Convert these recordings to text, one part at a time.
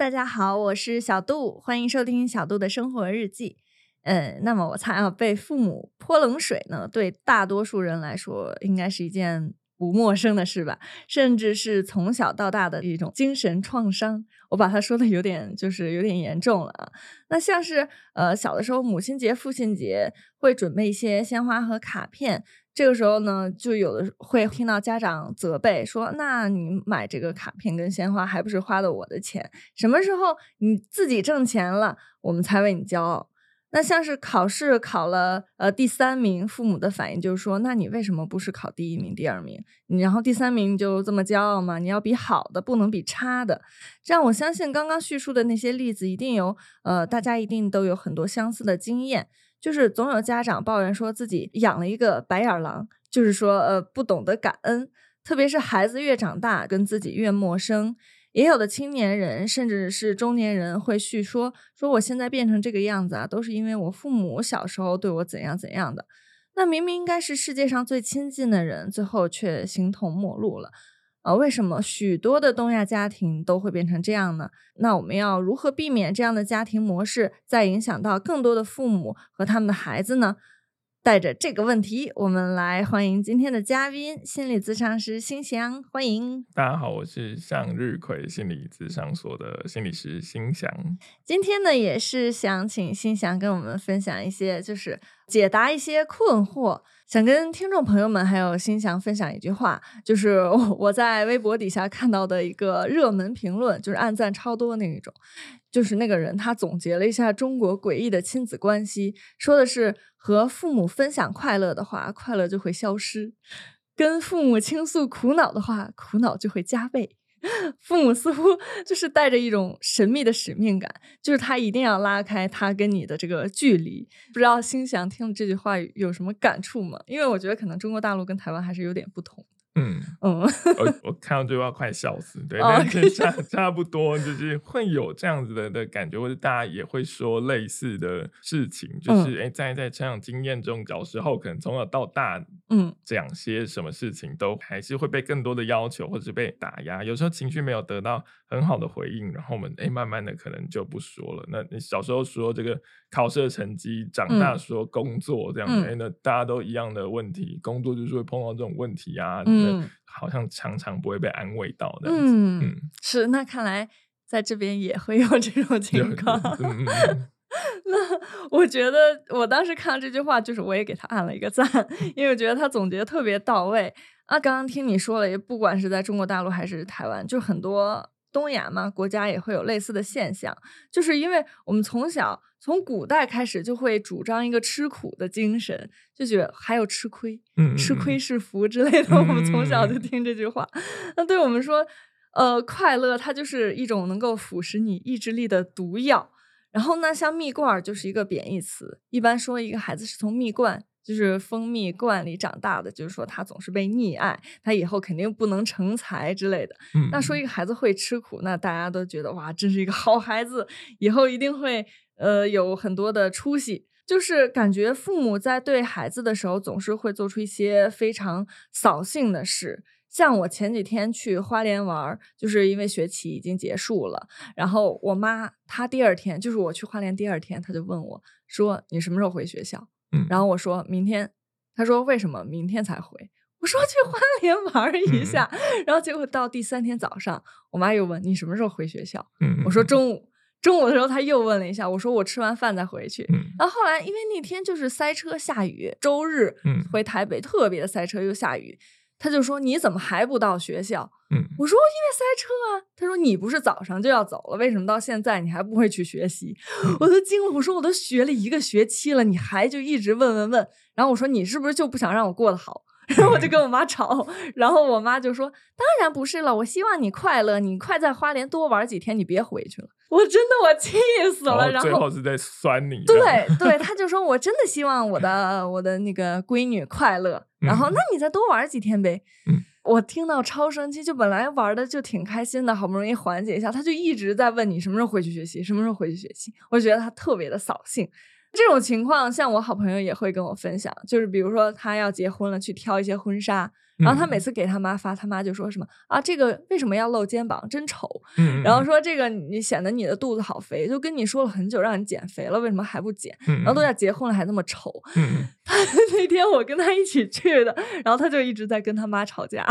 大家好，我是小杜，欢迎收听小杜的生活日记。嗯，那么我猜啊，被父母泼冷水呢，对大多数人来说，应该是一件不陌生的事吧，甚至是从小到大的一种精神创伤。我把它说的有点，就是有点严重了啊。那像是呃，小的时候母亲节、父亲节会准备一些鲜花和卡片。这个时候呢，就有的会听到家长责备说：“那你买这个卡片跟鲜花，还不是花的我的钱？什么时候你自己挣钱了，我们才为你骄傲？”那像是考试考了呃第三名，父母的反应就是说：“那你为什么不是考第一名、第二名？然后第三名就这么骄傲吗？你要比好的，不能比差的。”这样我相信刚刚叙述的那些例子，一定有呃大家一定都有很多相似的经验。就是总有家长抱怨说自己养了一个白眼狼，就是说呃不懂得感恩，特别是孩子越长大跟自己越陌生，也有的青年人甚至是中年人会叙说说我现在变成这个样子啊，都是因为我父母小时候对我怎样怎样的，那明明应该是世界上最亲近的人，最后却形同陌路了。呃，为什么许多的东亚家庭都会变成这样呢？那我们要如何避免这样的家庭模式再影响到更多的父母和他们的孩子呢？带着这个问题，我们来欢迎今天的嘉宾——心理咨商师新翔。欢迎大家好，我是向日葵心理咨商所的心理师新翔。今天呢，也是想请新翔跟我们分享一些，就是解答一些困惑。想跟听众朋友们还有心祥分享一句话，就是我在微博底下看到的一个热门评论，就是暗赞超多那一种。就是那个人，他总结了一下中国诡异的亲子关系，说的是和父母分享快乐的话，快乐就会消失；跟父母倾诉苦恼的话，苦恼就会加倍。父母似乎就是带着一种神秘的使命感，就是他一定要拉开他跟你的这个距离。不知道心想听了这句话有什么感触吗？因为我觉得可能中国大陆跟台湾还是有点不同。嗯。嗯，我我看到这句话快笑死，对，但是差差不多就是会有这样子的的感觉，或者大家也会说类似的事情，就是哎，在在成长经验中，小时候可能从小到大，嗯，讲些什么事情都还是会被更多的要求，或者是被打压，有时候情绪没有得到很好的回应，然后我们哎，慢慢的可能就不说了。那你小时候说这个考试的成绩，长大说工作这样子，那大家都一样的问题，工作就是会碰到这种问题啊。嗯，好像常常不会被安慰到的。嗯，是。那看来在这边也会有这种情况。那 我觉得我当时看到这句话，就是我也给他按了一个赞，因为我觉得他总结特别到位啊。刚刚听你说了，也不管是在中国大陆还是台湾，就很多。东亚嘛，国家也会有类似的现象，就是因为我们从小从古代开始就会主张一个吃苦的精神，就觉得还有吃亏，吃亏是福之类的。我们从小就听这句话，那对我们说，呃，快乐它就是一种能够腐蚀你意志力的毒药。然后呢，像蜜罐就是一个贬义词，一般说一个孩子是从蜜罐。就是蜂蜜罐里长大的，就是说他总是被溺爱，他以后肯定不能成才之类的。那说一个孩子会吃苦，那大家都觉得哇，真是一个好孩子，以后一定会呃有很多的出息。就是感觉父母在对孩子的时候，总是会做出一些非常扫兴的事。像我前几天去花莲玩，就是因为学期已经结束了，然后我妈她第二天，就是我去花莲第二天，她就问我说：“你什么时候回学校？”然后我说明天，她说为什么明天才回？我说去花莲玩一下。然后结果到第三天早上，我妈又问你什么时候回学校？我说中午。中午的时候她又问了一下，我说我吃完饭再回去。然后后来因为那天就是塞车下雨，周日回台北特别的塞车又下雨。他就说：“你怎么还不到学校？”嗯，我说：“因为塞车啊。”他说：“你不是早上就要走了，为什么到现在你还不会去学习？” 我都惊了，我说：“我都学了一个学期了，你还就一直问问问。”然后我说：“你是不是就不想让我过得好？”然后我就跟我妈吵，然后我妈就说：“当然不是了，我希望你快乐，你快在花莲多玩几天，你别回去了。”我真的我气死了，然后最后是在酸你。对对，他就说我真的希望我的我的那个闺女快乐，然后那你再多玩几天呗。我听到超生气，就本来玩的就挺开心的，好不容易缓解一下，他就一直在问你什么时候回去学习，什么时候回去学习。我觉得他特别的扫兴。这种情况，像我好朋友也会跟我分享，就是比如说他要结婚了，去挑一些婚纱，然后他每次给他妈发，他妈就说什么啊，这个为什么要露肩膀，真丑。然后说这个你显得你的肚子好肥，就跟你说了很久让你减肥了，为什么还不减？然后都要结婚了还那么丑。他那天我跟他一起去的，然后他就一直在跟他妈吵架。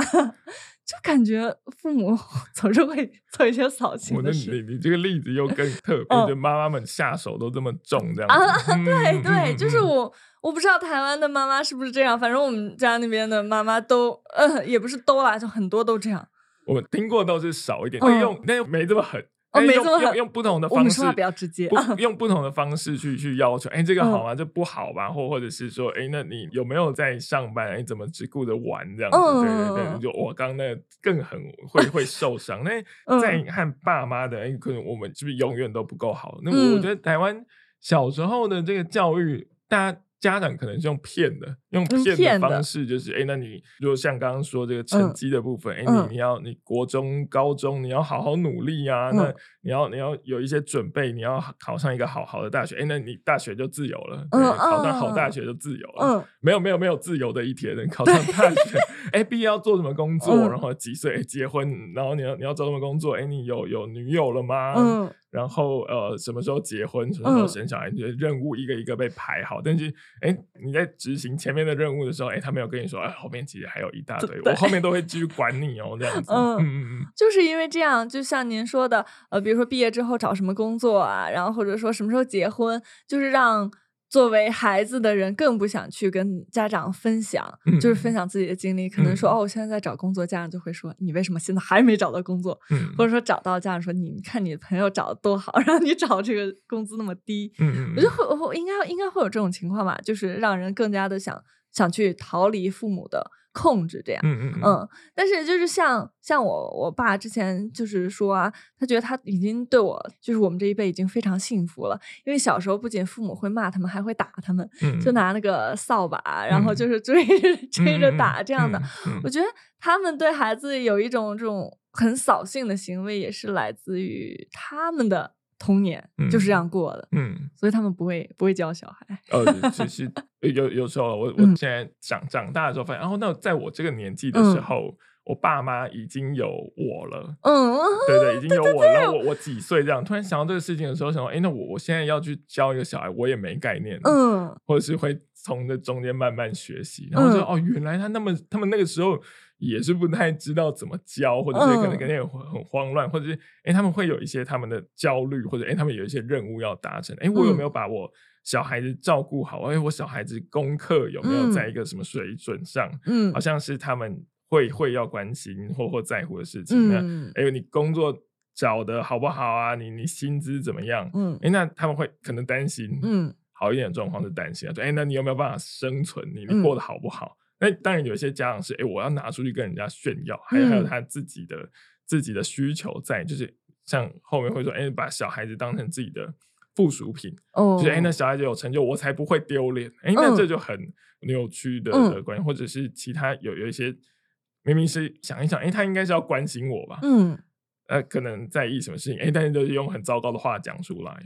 就感觉父母 总是会做一些扫兴的事。你你这个例子又更特别，就妈妈们下手都这么重，这样子。对对，就是我，我不知道台湾的妈妈是不是这样，反正我们家那边的妈妈都，呃，也不是都啦，就很多都这样。我们听过倒是少一点，会用，但又没这么狠。哦，没错，用用不同的方式，比较直接，用不同的方式去去要求，哎，这个好吗？这不好吧？或或者是说，哎，那你有没有在上班？哎，怎么只顾着玩这样子？对对对，就我刚那更很会会受伤。那在和爸妈的，哎，可能我们是不是永远都不够好？那我觉得台湾小时候的这个教育，大家。家长可能是用骗的，用骗的方式，就是哎，那你如果像刚刚说这个成绩的部分，哎，你你要你国中、高中你要好好努力啊，那你要你要有一些准备，你要考上一个好好的大学，哎，那你大学就自由了，考上好大学就自由了，没有没有没有自由的一天，考上大学，哎，毕业要做什么工作，然后几岁？结婚，然后你要你要做什么工作，哎，你有有女友了吗？嗯。然后呃，什么时候结婚，什么时候生小孩，你的任务一个一个被排好。但是，哎，你在执行前面的任务的时候，哎，他没有跟你说，哎，后面其实还有一大堆，我后面都会继续管你哦，这样子。嗯嗯嗯，就是因为这样，就像您说的，呃，比如说毕业之后找什么工作啊，然后或者说什么时候结婚，就是让。作为孩子的人，更不想去跟家长分享，就是分享自己的经历。可能说，哦，我现在在找工作，家长就会说，你为什么现在还没找到工作？或者说找到，家长说，你看你的朋友找的多好，然后你找这个工资那么低。我觉得会会应该应该会有这种情况吧，就是让人更加的想想去逃离父母的。控制这样，嗯嗯嗯，但是就是像像我我爸之前就是说啊，他觉得他已经对我就是我们这一辈已经非常幸福了，因为小时候不仅父母会骂他们，还会打他们，就拿那个扫把，然后就是追 追着打这样的。我觉得他们对孩子有一种这种很扫兴的行为，也是来自于他们的。童年就是这样过的，嗯，所以他们不会不会教小孩。呃，其实有有时候，我我现在长长大的时候发现，然后那在我这个年纪的时候，我爸妈已经有我了，嗯，对对，已 经有我了。我我几岁这样，突然想到这个事情的时候，想说，哎，那我我现在要去教一个小孩，我也没概念，嗯，或者是会从这中间慢慢学习，然后说，哦，原来他那么他们那个时候。也是不太知道怎么教，或者是可能肯定很很慌乱，或者是哎他们会有一些他们的焦虑，或者哎他们有一些任务要达成，哎我有没有把我小孩子照顾好？哎我小孩子功课有没有在一个什么水准上？嗯，好像是他们会会要关心或或在乎的事情。嗯，哎你工作找的好不好啊？你你薪资怎么样？嗯，哎那他们会可能担心，嗯，好一点的状况是担心啊，说哎那你有没有办法生存？你你过得好不好？那当然，有些家长是，哎，我要拿出去跟人家炫耀，还有还有他自己的自己的需求在，就是像后面会说，哎，把小孩子当成自己的附属品，哦，就是哎，那小孩子有成就，我才不会丢脸，哎，那这就很扭曲的观念，或者是其他有有一些明明是想一想，哎，他应该是要关心我吧，嗯，呃，可能在意什么事情，哎，但是就是用很糟糕的话讲出来。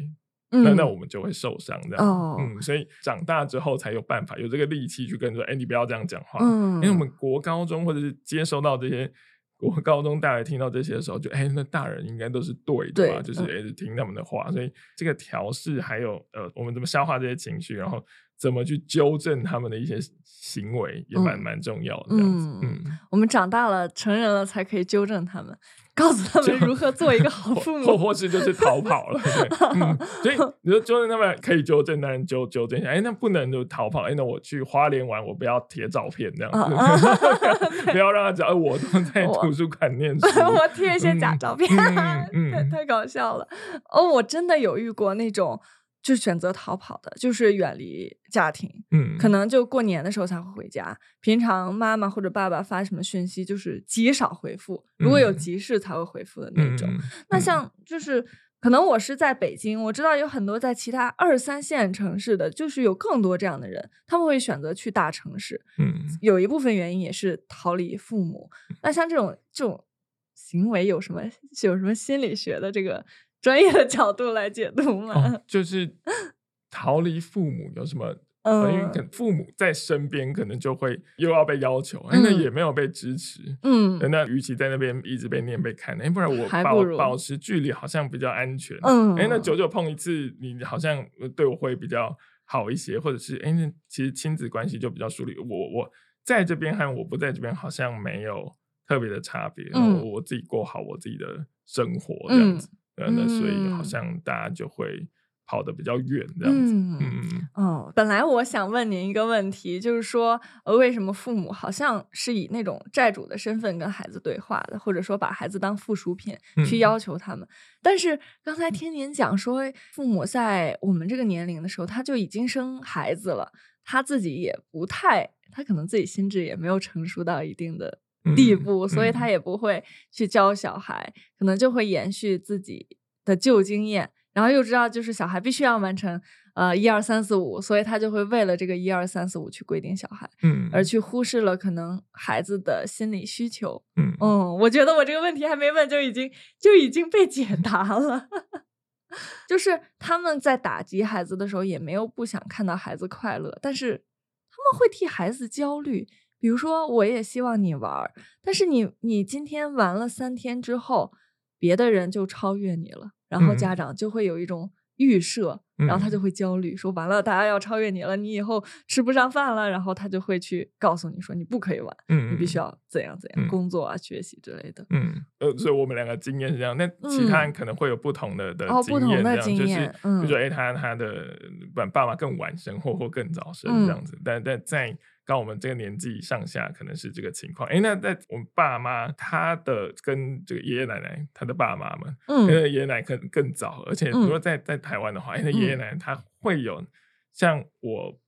那那我们就会受伤，这样，嗯，所以长大之后才有办法有这个力气去跟说，哎，你不要这样讲话，嗯，因为我们国高中或者是接收到这些国高中大人听到这些的时候，就哎，那大人应该都是对的吧？就是哎，听他们的话，所以这个调试还有呃，我们怎么消化这些情绪，然后怎么去纠正他们的一些行为，也蛮蛮重要的。这样子，嗯，我们长大了成人了才可以纠正他们。告诉他们如何做一个好父母，或或是就是逃跑了。嗯，所以你说纠正他们可以纠正，但纠纠正一下，哎，那不能就逃跑。哎，那我去花莲玩，我不要贴照片这样子，不要让他知道我都在图书馆念书。我贴一些假照片，太太搞笑了。哦，我真的有遇过那种。就选择逃跑的，就是远离家庭，嗯，可能就过年的时候才会回家。平常妈妈或者爸爸发什么讯息，就是极少回复，如果有急事才会回复的那种。那像就是可能我是在北京，我知道有很多在其他二三线城市的，就是有更多这样的人，他们会选择去大城市，嗯，有一部分原因也是逃离父母。那像这种这种行为有什么有什么心理学的这个？专业的角度来解读嘛，就是逃离父母有什么因为可能父母在身边，可能就会又要被要求，哎，那也没有被支持，嗯，那与其在那边一直被念被看，哎，不然我保保持距离好像比较安全，嗯，哎，那久久碰一次，你好像对我会比较好一些，或者是哎，那其实亲子关系就比较疏离，我我在这边和我不在这边好像没有特别的差别，我我自己过好我自己的生活这样子，那所以好像大家就会。跑得比较远，这样子。嗯哦，本来我想问您一个问题，就是说，呃，为什么父母好像是以那种债主的身份跟孩子对话的，或者说把孩子当附属品去要求他们？但是刚才听您讲说，父母在我们这个年龄的时候，他就已经生孩子了，他自己也不太，他可能自己心智也没有成熟到一定的地步，所以他。也不会去教小孩，可能就会延续自己的旧经验。然后又知道，就是小孩必须要完成呃一二三四五，所以他就会为了这个一二三四五去规定小孩，嗯，而去忽视了可能孩子的心理需求，嗯。嗯，我觉得我这个问题还没问就已经就已经被解答了，就是他们在打击孩子的时候也没有不想看到孩子快乐，但是他们会替孩子焦虑，比如说我也希望你玩，但是你你今天玩了三天之后，别的人就超越你了。然后家长就会有一种预设，然后他就会焦虑，说完了，大家要超越你了，你以后吃不上饭了。然后他就会去告诉你说，你不可以玩，你必须要怎样怎样工作啊、学习之类的。嗯，呃，所以我们两个经验是这样，那其他人可能会有不同的的经验，这样就是，比如说，哎，他他的爸爸妈更晚生，或或更早生这样子，但但在。刚我们这个年纪上下，可能是这个情况。哎，那在我们爸妈，他的跟这个爷爷奶奶，他的爸妈们，嗯，因为爷爷奶奶可能更早，而且如果在在台湾的话，因为爷爷奶奶他会有像我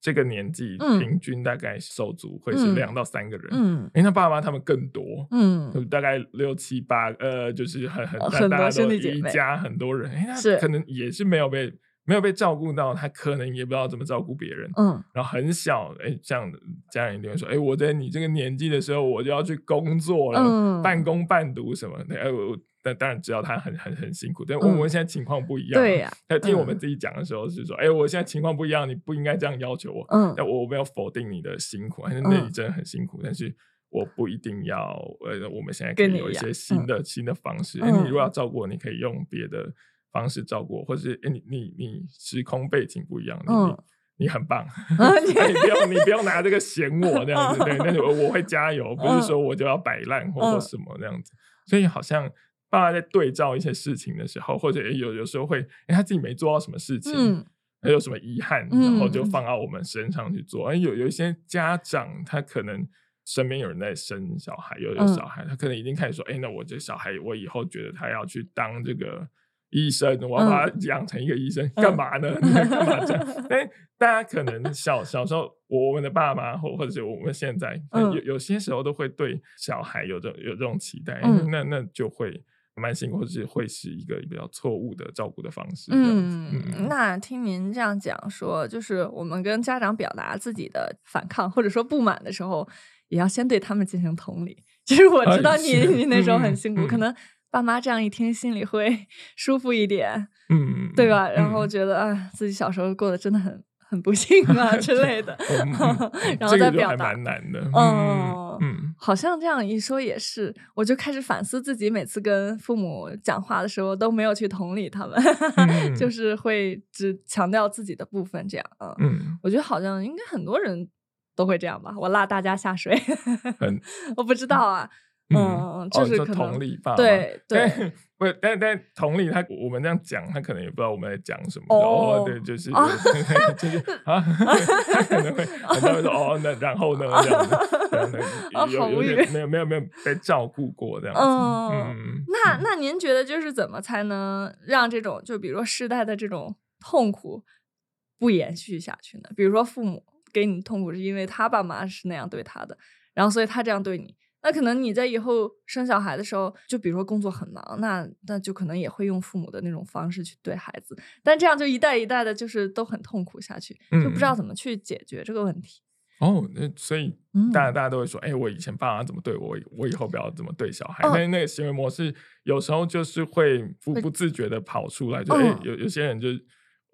这个年纪，平均大概手足会是两到三个人，嗯，因为他爸妈他们更多，嗯，大概六七八，呃，就是很很大多兄弟一家很多人，哎，那可能也是没有被。没有被照顾到，他可能也不知道怎么照顾别人。嗯，然后很小，哎，这样家人一定会说，哎，我在你这个年纪的时候，我就要去工作了，半工半读什么的。哎，我但当然知道他很很很辛苦，但我们现在情况不一样。对呀，他听我们自己讲的时候是说，哎，我现在情况不一样，你不应该这样要求我。嗯，但我没有否定你的辛苦，那你真的很辛苦，但是我不一定要。呃，我们现在可以有一些新的新的方式。哎，你如果要照顾我，你可以用别的。方式照顾，或者是哎，你你你时空背景不一样，你你很棒，你不要你不要拿这个嫌我这样子，对，但是我我会加油，不是说我就要摆烂或者什么这样子。所以好像爸爸在对照一些事情的时候，或者有有时候会，哎，他自己没做到什么事情，还有什么遗憾，然后就放到我们身上去做。哎，有有一些家长，他可能身边有人在生小孩，有有小孩，他可能已经开始说，哎，那我这小孩，我以后觉得他要去当这个。医生，我要把他养成一个医生，干嘛呢？干嘛这样？哎，大家可能小小时候，我们的爸妈或或者是我们现在，有有些时候都会对小孩有这有这种期待，那那就会蛮辛苦，或者是会是一个比较错误的照顾的方式。嗯，那听您这样讲说，就是我们跟家长表达自己的反抗或者说不满的时候，也要先对他们进行同理。其实我知道你你那时候很辛苦，可能。爸妈这样一听，心里会 舒服一点，嗯，对吧？然后觉得啊，自己小时候过得真的很很不幸啊 之类的，然后再表达，蛮难的。嗯嗯，好像这样一说也是，我就开始反思自己，每次跟父母讲话的时候都没有去同理他们，就是会只强调自己的部分，这样啊。嗯，我觉得好像应该很多人都会这样吧。我拉大家下水，我不知道啊。嗯，就是同理吧。对对，不，但但同理，他我们这样讲，他可能也不知道我们在讲什么。哦，对，就是 就是啊，他可能会很多人说哦，那然后呢？这样子，有有点没有没有没有被照顾过这样子。嗯，那那您觉得就是怎么才能让这种就比如说世代的这种痛苦不延续下去呢？比如说父母给你痛苦是因为他爸妈是那样对他的，然后所以他这样对你。那可能你在以后生小孩的时候，就比如说工作很忙，那那就可能也会用父母的那种方式去对孩子，但这样就一代一代的，就是都很痛苦下去，就不知道怎么去解决这个问题。哦，那所以大家大家都会说，哎，我以前爸妈怎么对我，我以后不要怎么对小孩。那个行为模式有时候就是会不不自觉的跑出来，就哎，有有些人就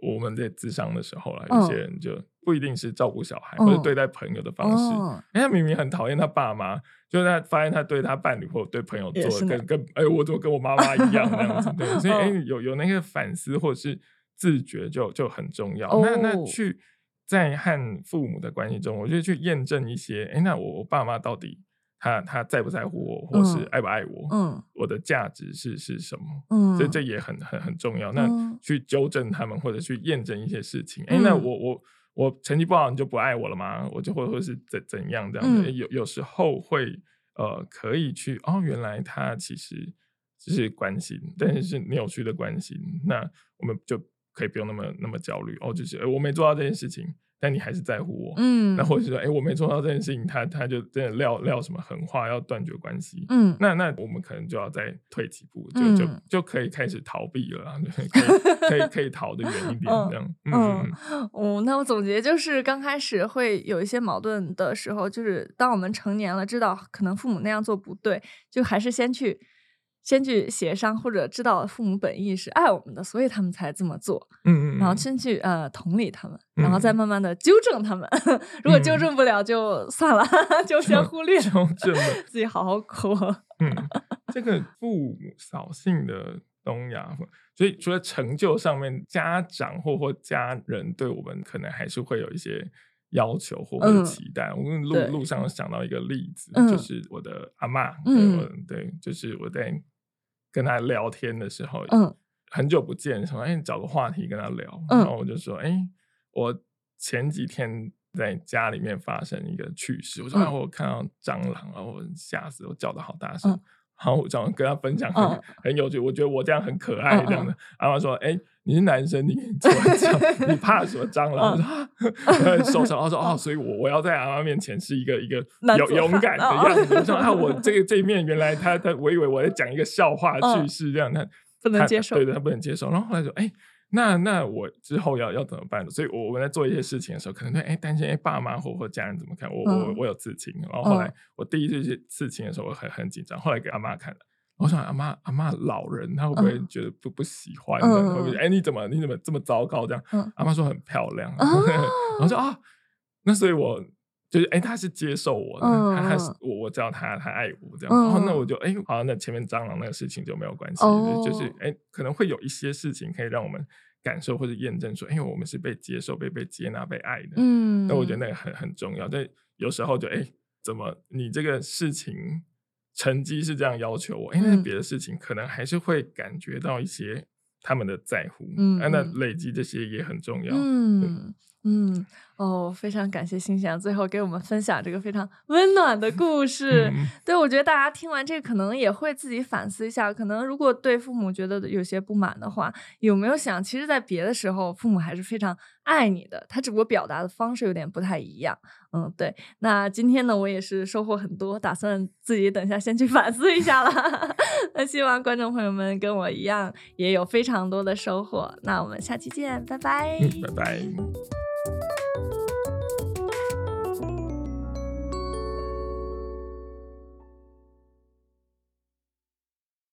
我们在智商的时候了，有些人就不一定是照顾小孩或者对待朋友的方式。哎，他明明很讨厌他爸妈，就他发现他对他伴侣或对朋友做的跟跟哎，我怎么跟我妈妈一样那样子？对，所以哎，有有那个反思或者是自觉就就很重要。那那去在和父母的关系中，我就去验证一些，哎，那我我爸妈到底。他他在不在乎我，或是爱不爱我？嗯，我的价值是是什么？嗯，所以这也很很很重要。那去纠正他们，或者去验证一些事情。哎，那我我我成绩不好，你就不爱我了吗？我就会或是怎怎样这样子？有有时候会呃，可以去哦，原来他其实只是关心，但是是扭曲的关心。那我们就可以不用那么那么焦虑哦，就是我没做到这件事情。但你还是在乎我，嗯，那或者说，哎，我没做到这件事情，他他就真的撂撂什么狠话，要断绝关系，嗯，那那我们可能就要再退几步，就就就可以开始逃避了，可以可以可以逃得远一点，这样，嗯，哦，那我总结就是，刚开始会有一些矛盾的时候，就是当我们成年了，知道可能父母那样做不对，就还是先去。先去协商，或者知道父母本意是爱我们的，所以他们才这么做。嗯嗯，然后先去呃同理他们，然后再慢慢的纠正他们。如果纠正不了，就算了，就先忽略。纠正自己好好过。嗯，这个父母扫兴的东亚，所以除了成就上面，家长或或家人对我们可能还是会有一些要求或者期待。我们路路上想到一个例子，就是我的阿妈，嗯，对，就是我在。跟他聊天的时候，嗯，很久不见，说哎，找个话题跟他聊，然后我就说，哎，我前几天在家里面发生一个趣事，我说我看到蟑螂然后吓死，我叫的好大声，然后我这样跟他分享，很很有趣，我觉得我这样很可爱这样的。阿妈说，哎，你是男生，你怎么讲？你怕什么蟑螂？我说受伤。他说哦，所以我我要在阿妈面前是一个一个勇勇敢的样子。我说啊，我这个这一面原来他他我以为我在讲一个笑话趣事这样，他不能接受，对对，他不能接受。然后后来说，哎。那那我之后要要怎么办？所以我们在做一些事情的时候，可能会哎担心哎爸妈或或家人怎么看我我我有刺青，然后后来我第一次去刺青的时候，我很很紧张。后来给阿妈看了，我想阿妈阿妈老人，她会不会觉得不不喜欢？会不会哎你怎么你怎么这么糟糕这样？阿妈说很漂亮，然后说啊，那所以我就是哎他是接受我的，他他是我我知道他他爱我这样，然后那我就哎好，那前面蟑螂那个事情就没有关系，就是哎可能会有一些事情可以让我们。感受或者验证说，哎，我们是被接受、被被接纳、被爱的。嗯，那我觉得那个很很重要。但有时候就，哎，怎么你这个事情成绩是这样要求我？哎，那别的事情可能还是会感觉到一些他们的在乎。嗯，那累积这些也很重要。嗯。嗯哦，非常感谢心想最后给我们分享这个非常温暖的故事。对我觉得大家听完这个，可能也会自己反思一下。可能如果对父母觉得有些不满的话，有没有想，其实，在别的时候，父母还是非常爱你的，他只不过表达的方式有点不太一样。嗯，对。那今天呢，我也是收获很多，打算自己等一下先去反思一下了。那希望观众朋友们跟我一样，也有非常多的收获。那我们下期见，拜拜，拜拜。